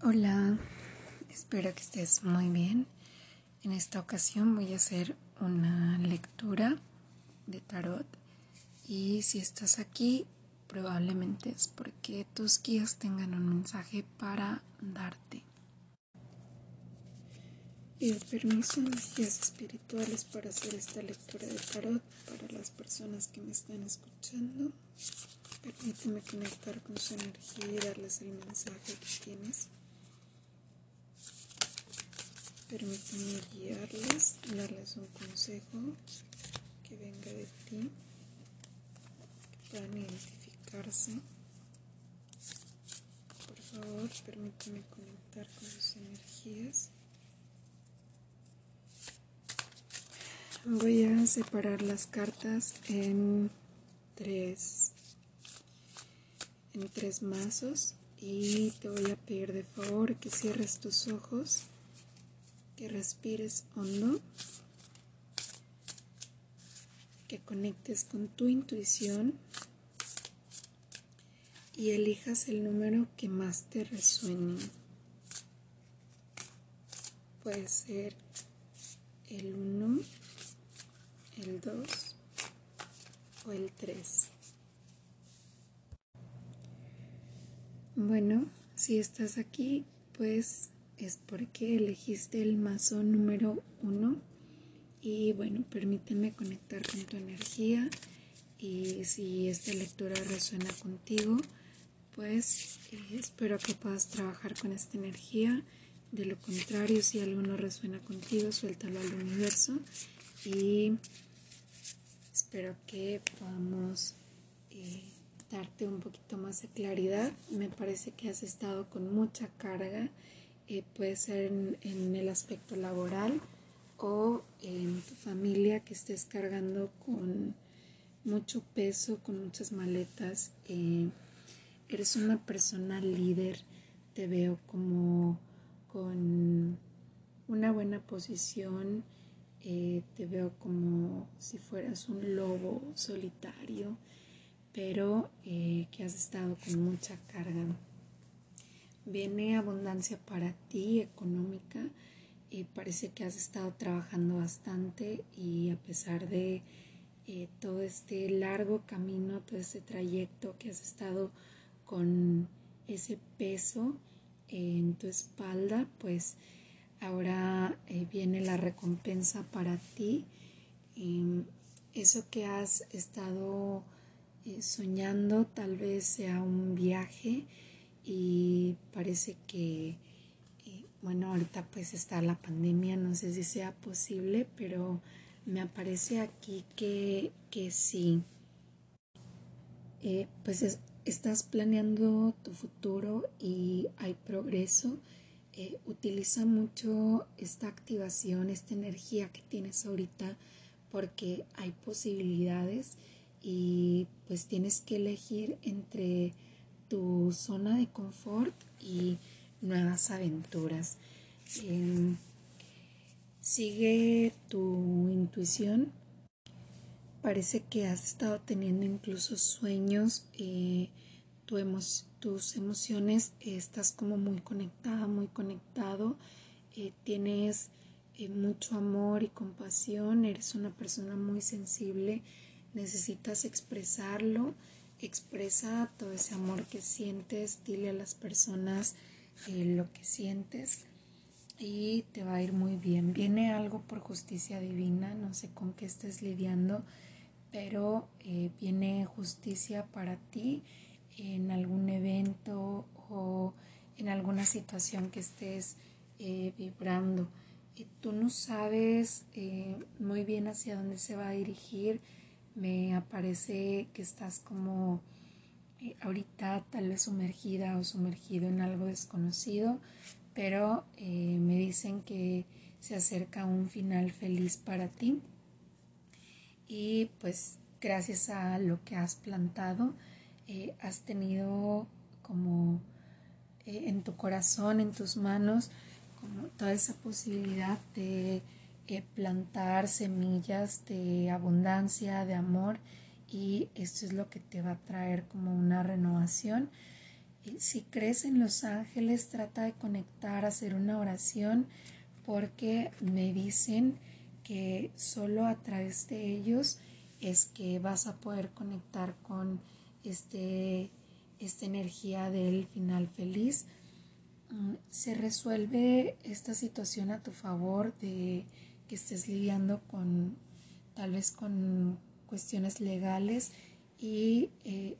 Hola, espero que estés muy bien. En esta ocasión voy a hacer una lectura de tarot y si estás aquí probablemente es porque tus guías tengan un mensaje para darte. Y permiso mis guías espirituales para hacer esta lectura de tarot para las personas que me están escuchando. Permíteme conectar con su energía y darles el mensaje que tienes. Permíteme guiarles, darles un consejo que venga de ti, que puedan identificarse. Por favor, permíteme conectar con sus energías. Voy a separar las cartas en tres, en tres mazos y te voy a pedir de favor que cierres tus ojos que respires hondo, que conectes con tu intuición y elijas el número que más te resuene. Puede ser el 1, el 2 o el 3. Bueno, si estás aquí, pues es porque elegiste el mazo número uno y bueno, permíteme conectar con tu energía y si esta lectura resuena contigo, pues eh, espero que puedas trabajar con esta energía. De lo contrario, si algo no resuena contigo, suéltalo al universo y espero que podamos eh, darte un poquito más de claridad. Me parece que has estado con mucha carga eh, puede ser en, el aspecto laboral o en tu familia que estés cargando con mucho peso, con muchas maletas. Eh, eres una persona líder, te veo como con una buena posición, eh, te veo como si fueras un lobo solitario, pero que has estado con mucha carga viene abundancia para ti económica y parece que has estado trabajando bastante y a pesar de eh, todo este largo camino, todo este trayecto que has estado con ese peso en tu espalda, pues ahora eh, viene la recompensa para ti. eso que has estado eh, soñando tal vez sea un viaje y parece que, eh, bueno, ahorita pues está la pandemia, no sé si sea posible, pero me aparece aquí que, que sí. Eh, pues estás planeando tu futuro y hay progreso. Eh, utiliza mucho esta activación, esta energía que tienes ahorita porque hay posibilidades y pues tienes que elegir entre tu zona de confort y nuevas aventuras. Em, sigue tu intuición. Parece que has estado teniendo incluso sueños, eh, tus emociones, estás como muy conectada, muy conectado, eh, tienes eh, mucho amor y compasión, eres una persona muy sensible, necesitas expresarlo expresa todo ese amor que sientes, dile a las personas eh, lo que sientes y te va a ir muy bien. Viene algo por justicia divina, no sé con qué estés lidiando, pero eh, viene justicia para ti en algún evento o en alguna situación que estés eh, vibrando. Y tú no sabes muy bien hacia dónde se va a dirigir, me aparece que estás como eh, ahorita tal vez sumergida o sumergido en algo desconocido, pero eh, me dicen que se acerca un final feliz para ti. Y pues gracias a lo que has plantado eh, has tenido como en tu corazón, en tus manos, como toda esa posibilidad de plantar semillas de abundancia, de amor y esto es lo que te va a traer como una renovación. si crees en los ángeles, trata de conectar, hacer una oración, porque me dicen que solo a través de ellos es que vas a poder conectar con este, esta energía del final feliz. Mm, se resuelve esta situación a tu favor de que estés lidiando con tal vez con cuestiones legales y eh,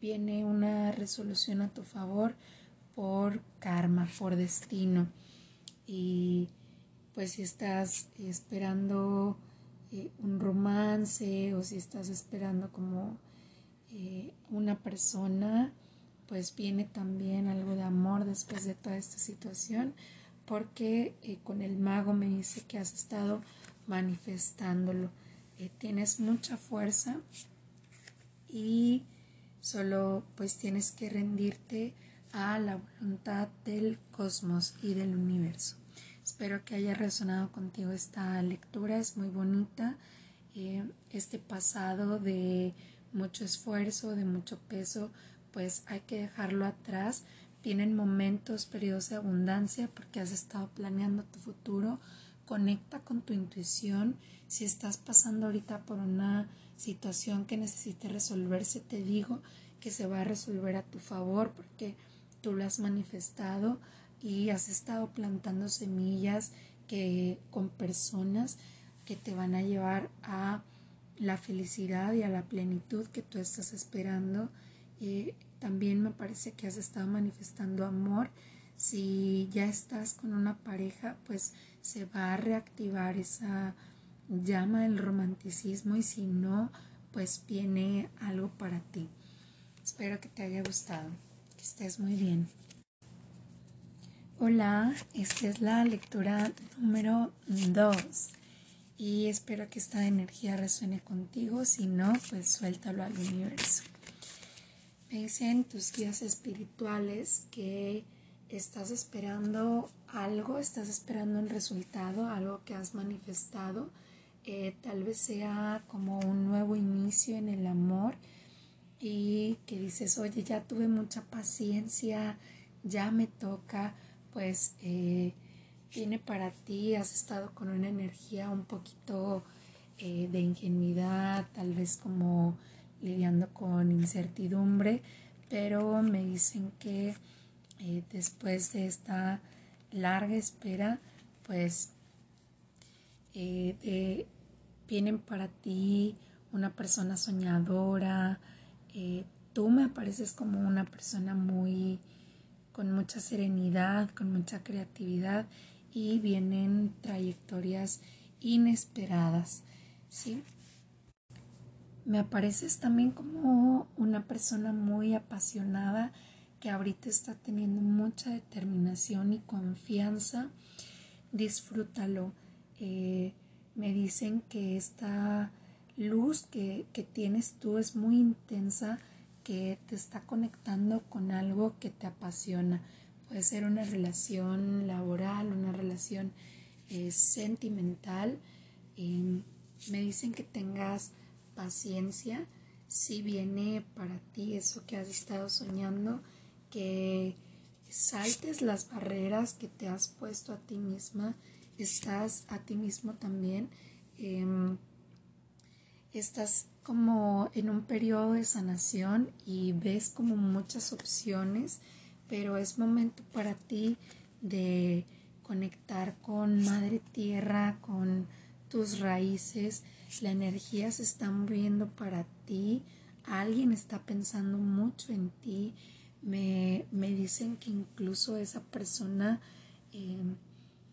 viene una resolución a tu favor por karma, por destino. Y pues si estás esperando eh, un romance o si estás esperando como eh, una persona, pues viene también algo de amor después de toda esta situación, porque eh, con el mago me dice que has estado manifestándolo. tienes mucha fuerza y solo pues tienes que rendirte a la voluntad del cosmos y del universo. Espero que haya resonado contigo esta lectura, es muy bonita. Eh, este pasado de mucho esfuerzo, de mucho peso, pues hay que dejarlo atrás. Vienen momentos, periodos de abundancia porque has estado planeando tu futuro. Conecta con tu intuición. Si estás pasando ahorita por una situación que necesite resolverse, te digo que se va a resolver a tu favor porque tú lo has manifestado y has estado plantando semillas que con personas que te van a llevar a la felicidad y a la plenitud que tú estás esperando. También me parece que has estado manifestando amor. Si ya estás con una pareja, pues se va a reactivar esa llama del romanticismo y si no, pues viene algo para ti. Espero que te haya gustado, que estés muy bien. Hola, esta es la lectura número 2 y espero que esta energía resuene contigo, si no, pues suéltalo al universo. Me dicen tus guías espirituales que estás esperando algo, estás esperando un resultado, algo que has manifestado, eh, tal vez sea como un nuevo inicio en el amor y que dices, oye, ya tuve mucha paciencia, ya me toca pues eh, viene para ti, has estado con una energía un poquito eh, de ingenuidad, tal vez como lidiando con incertidumbre, pero me dicen que eh, después de esta larga espera, pues vienen para ti una persona soñadora, tú me apareces como una persona muy con mucha serenidad, con mucha creatividad y vienen trayectorias inesperadas, ¿sí? Me apareces también como una persona muy apasionada que ahorita está teniendo mucha determinación y confianza. Disfrútalo. Eh, me dicen que esta luz que, que tienes tú es muy intensa que te está conectando con algo que te apasiona. Puede ser una relación laboral, una relación eh, sentimental. me dicen que tengas paciencia si viene para ti eso que has estado soñando, que saltes las barreras que te has puesto a ti misma, estás a ti mismo también, em, estás como en un periodo de sanación y ves como muchas opciones, pero es momento para ti de conectar con Madre Tierra, con tus raíces. La energía se está moviendo para ti. Alguien está pensando mucho en ti. Me, dicen que incluso esa persona eh,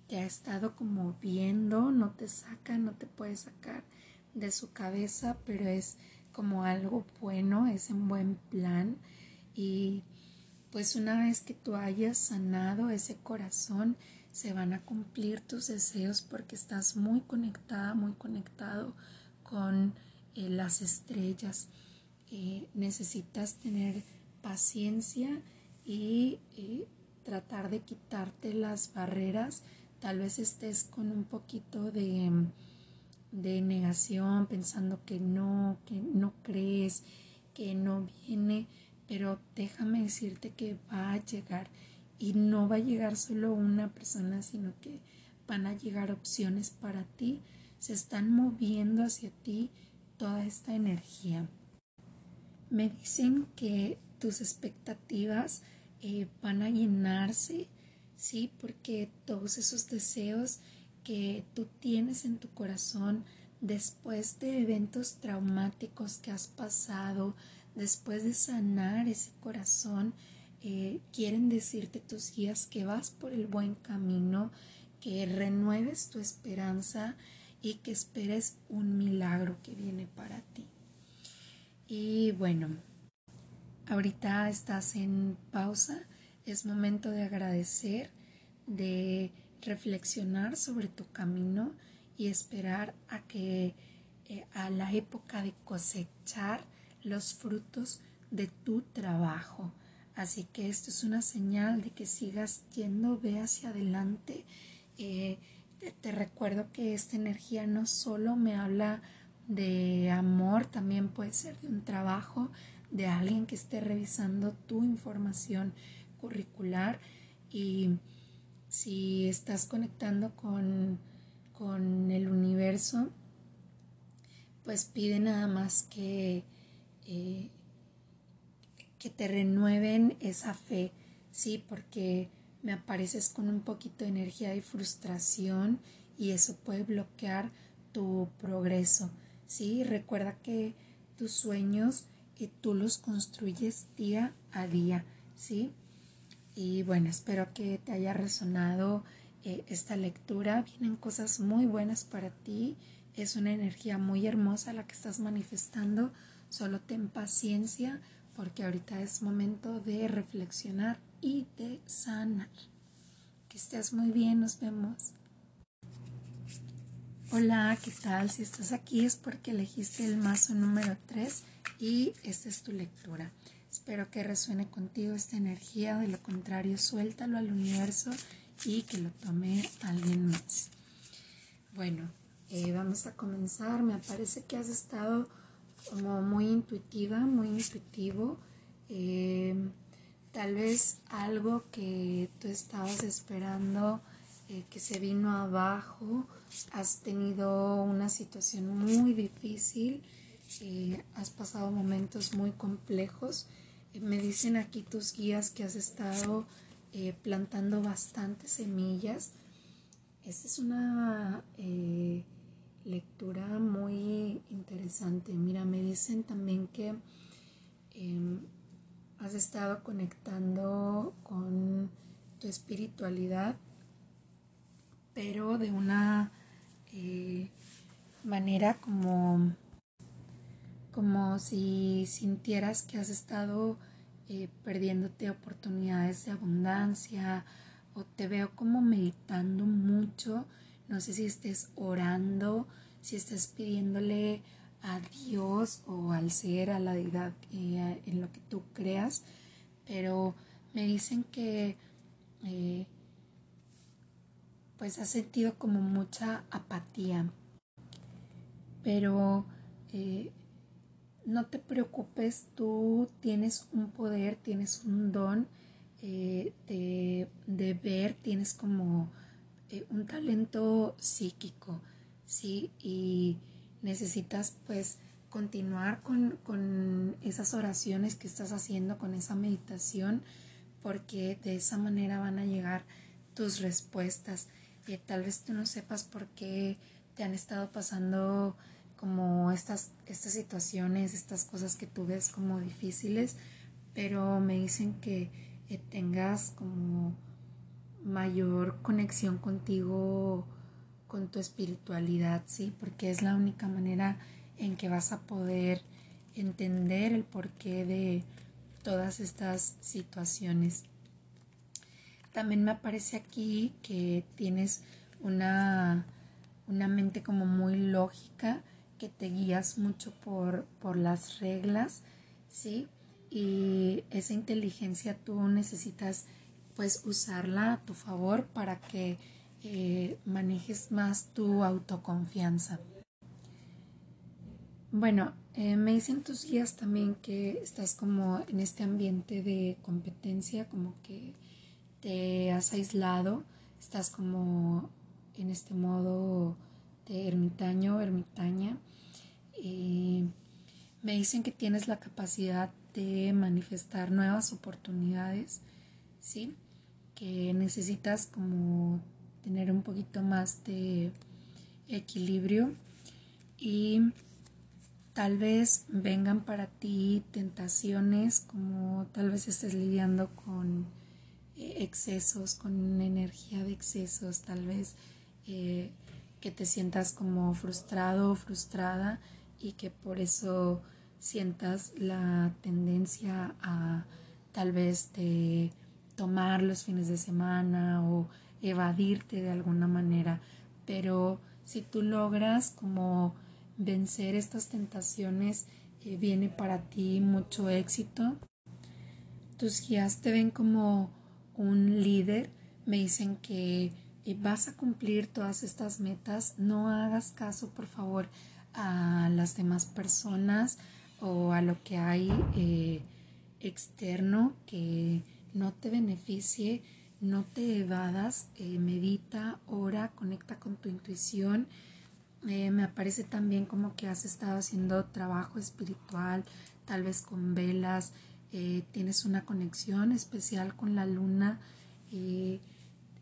te ha estado como viendo, no te saca, no te puede sacar de su cabeza, pero es como algo bueno, es un buen plan y pues una vez que tú hayas sanado ese corazón, se van a cumplir tus deseos porque estás muy conectada, muy conectado con eh, las estrellas. Eh, necesitas tener paciencia y eh, tratar de quitarte las barreras. Tal vez estés con un poquito de de negación, pensando que no, que no crees, que no viene, pero déjame decirte que va a llegar y no va a llegar solo una persona, sino que van a llegar opciones para ti, se están moviendo hacia ti toda esta energía. Me dicen que tus expectativas eh, van a llenarse, ¿sí? Porque todos esos deseos que tú tienes en tu corazón después de eventos traumáticos que has pasado, después de sanar ese corazón, eh, quieren decirte tus guías que vas por el buen camino, que renueves tu esperanza y que esperes un milagro que viene para ti. Y bueno, ahorita estás en pausa, es momento de agradecer, de reflexionar sobre tu camino y esperar a que eh, a la época de cosechar los frutos de tu trabajo. Así que esto es una señal de que sigas yendo, ve hacia adelante. Eh, te, recuerdo que esta energía no solo me habla de amor, también puede ser de un trabajo, de alguien que esté revisando tu información curricular y si estás conectando con con el universo, pues pide nada más que, eh, te renueven esa fe, ¿sí? Porque me apareces con un poquito de energía y frustración y eso puede bloquear tu progreso, ¿sí? Recuerda que tus sueños y tú los construyes día a día, ¿sí? Y bueno, espero que te haya resonado eh, esta lectura. Vienen cosas muy buenas para ti. Es una energía muy hermosa la que estás manifestando. Solo ten paciencia porque ahorita es momento de reflexionar y de sanar. Que estés muy bien, nos vemos. Hola, ¿qué tal? Si estás aquí es porque elegiste el mazo número 3 y esta es tu lectura. Espero que resuene contigo esta energía, de lo contrario suéltalo al universo y que lo tome alguien más. Bueno, eh, vamos a comenzar. Me parece que has estado como muy intuitiva, muy intuitivo. Eh, tal vez algo que tú estabas esperando eh, que se vino abajo. Has tenido una situación muy difícil. has pasado momentos muy complejos. me dicen aquí tus guías que has estado eh, plantando bastantes semillas. Esta es una eh, lectura muy interesante. Mira, me dicen también que em, has estado conectando con tu espiritualidad, pero de una eh, manera como, como si sintieras que has estado eh, perdiéndote oportunidades de abundancia o te veo como meditando mucho. No sé si estés orando, si estés pidiéndole a Dios o al ser, a la deidad eh, en lo que tú creas, pero me dicen que eh, pues has sentido como mucha apatía, pero no te preocupes, tú tienes un poder, tienes un don eh, de, ver, tienes como eh, un talento psíquico, ¿sí? Y necesitas pues continuar con, esas oraciones que estás haciendo, con esa meditación, porque de esa manera van a llegar tus respuestas. y tal vez tú no sepas por qué te han estado pasando como estas, estas situaciones, estas cosas que tú ves como difíciles, pero me dicen que tengas como mayor conexión contigo, con tu espiritualidad, ¿sí? Porque es la única manera en que vas a poder entender el porqué de todas estas situaciones. También me aparece aquí que tienes una, una mente como muy lógica, que te guías mucho por, por las reglas, ¿sí? Y esa inteligencia tú necesitas pues usarla a tu favor para que eh, manejes más tu autoconfianza. Bueno, Eh, me dicen tus guías también que estás como en este ambiente de competencia, como que te has aislado, estás como en este modo de ermitaño, ermitaña. Me dicen que tienes la capacidad de manifestar nuevas oportunidades, ¿sí? Que necesitas como tener un poquito más de equilibrio y tal vez vengan para ti tentaciones como tal vez estés lidiando con eh, excesos, con energía de excesos, tal vez eh, que te sientas como frustrado o frustrada y que por eso sientas la tendencia a tal vez de tomar los fines de semana o evadirte de alguna manera, pero si tú logras como vencer estas tentaciones, eh, viene para ti mucho éxito. Tus guías te ven como un líder, me dicen que eh, vas a cumplir todas estas metas, no hagas caso por favor a las demás personas o a lo que hay eh, externo que no te beneficie, no te evadas, medita, ora, conecta con tu intuición eh, me aparece también como que has estado haciendo trabajo espiritual, tal vez con velas, eh, tienes una conexión especial con la luna. Eh,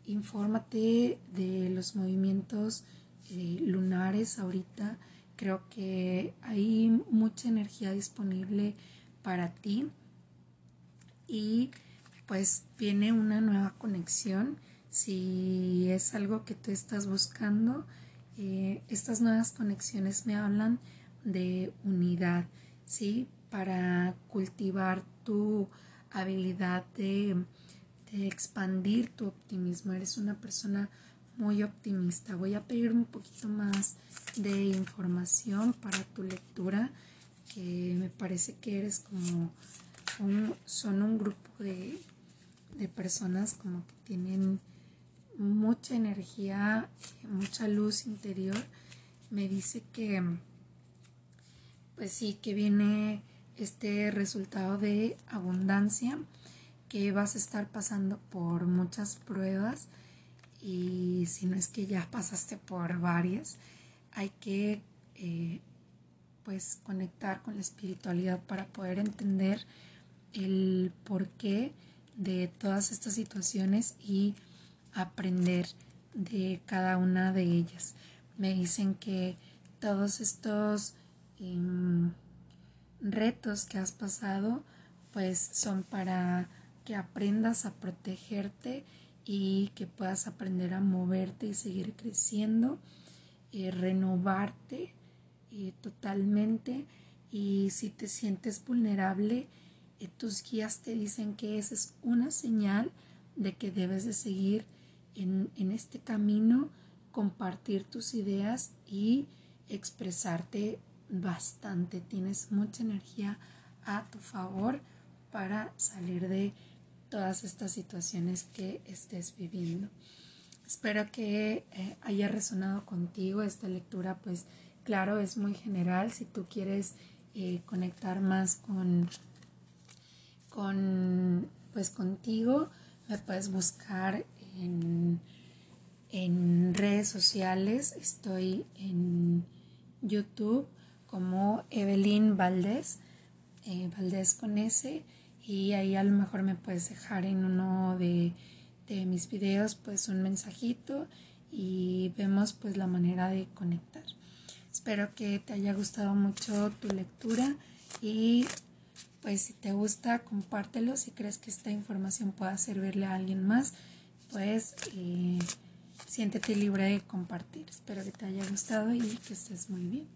infórmate de los movimientos lunares ahorita. Creo que hay mucha energía disponible para ti y pues viene una nueva conexión. Si es algo que tú estás buscando, eh, estas nuevas conexiones me hablan de unidad, ¿sí? Para cultivar tu habilidad de, de expandir tu optimismo. Eres una persona muy optimista. Voy a pedir un poquito más de información para tu lectura, que me parece que eres como un, son un grupo de, de personas como que tienen mucha energía, mucha luz interior, me dice que, pues sí, que viene este resultado de abundancia, que vas a estar pasando por muchas pruebas y si no es que ya pasaste por varias, hay que eh, pues conectar con la espiritualidad para poder entender el porqué de todas estas situaciones y aprender de cada una de ellas. Me dicen que todos estos em, retos que has pasado pues son para que aprendas a protegerte y que puedas aprender a moverte y seguir creciendo, eh, renovarte eh, totalmente y si te sientes vulnerable, tus guías te dicen que esa es una señal de que debes de seguir en, este camino compartir tus ideas y expresarte bastante. Tienes mucha energía a tu favor para salir de todas estas situaciones que estés viviendo. Espero que eh, haya resonado contigo esta lectura, pues claro, es muy general. Si tú quieres eh, conectar más con, con, pues contigo, me puedes buscar en, redes sociales. Estoy en YouTube como Evelyn Valdés, eh, Valdés con S, y ahí a lo mejor me puedes dejar en uno de, de mis videos pues un mensajito y vemos pues la manera de conectar. Espero que te haya gustado mucho tu lectura y pues si te gusta compártelo si crees que esta información pueda servirle a alguien más pues eh, siéntete libre de compartir. Espero que te haya gustado y que estés muy bien.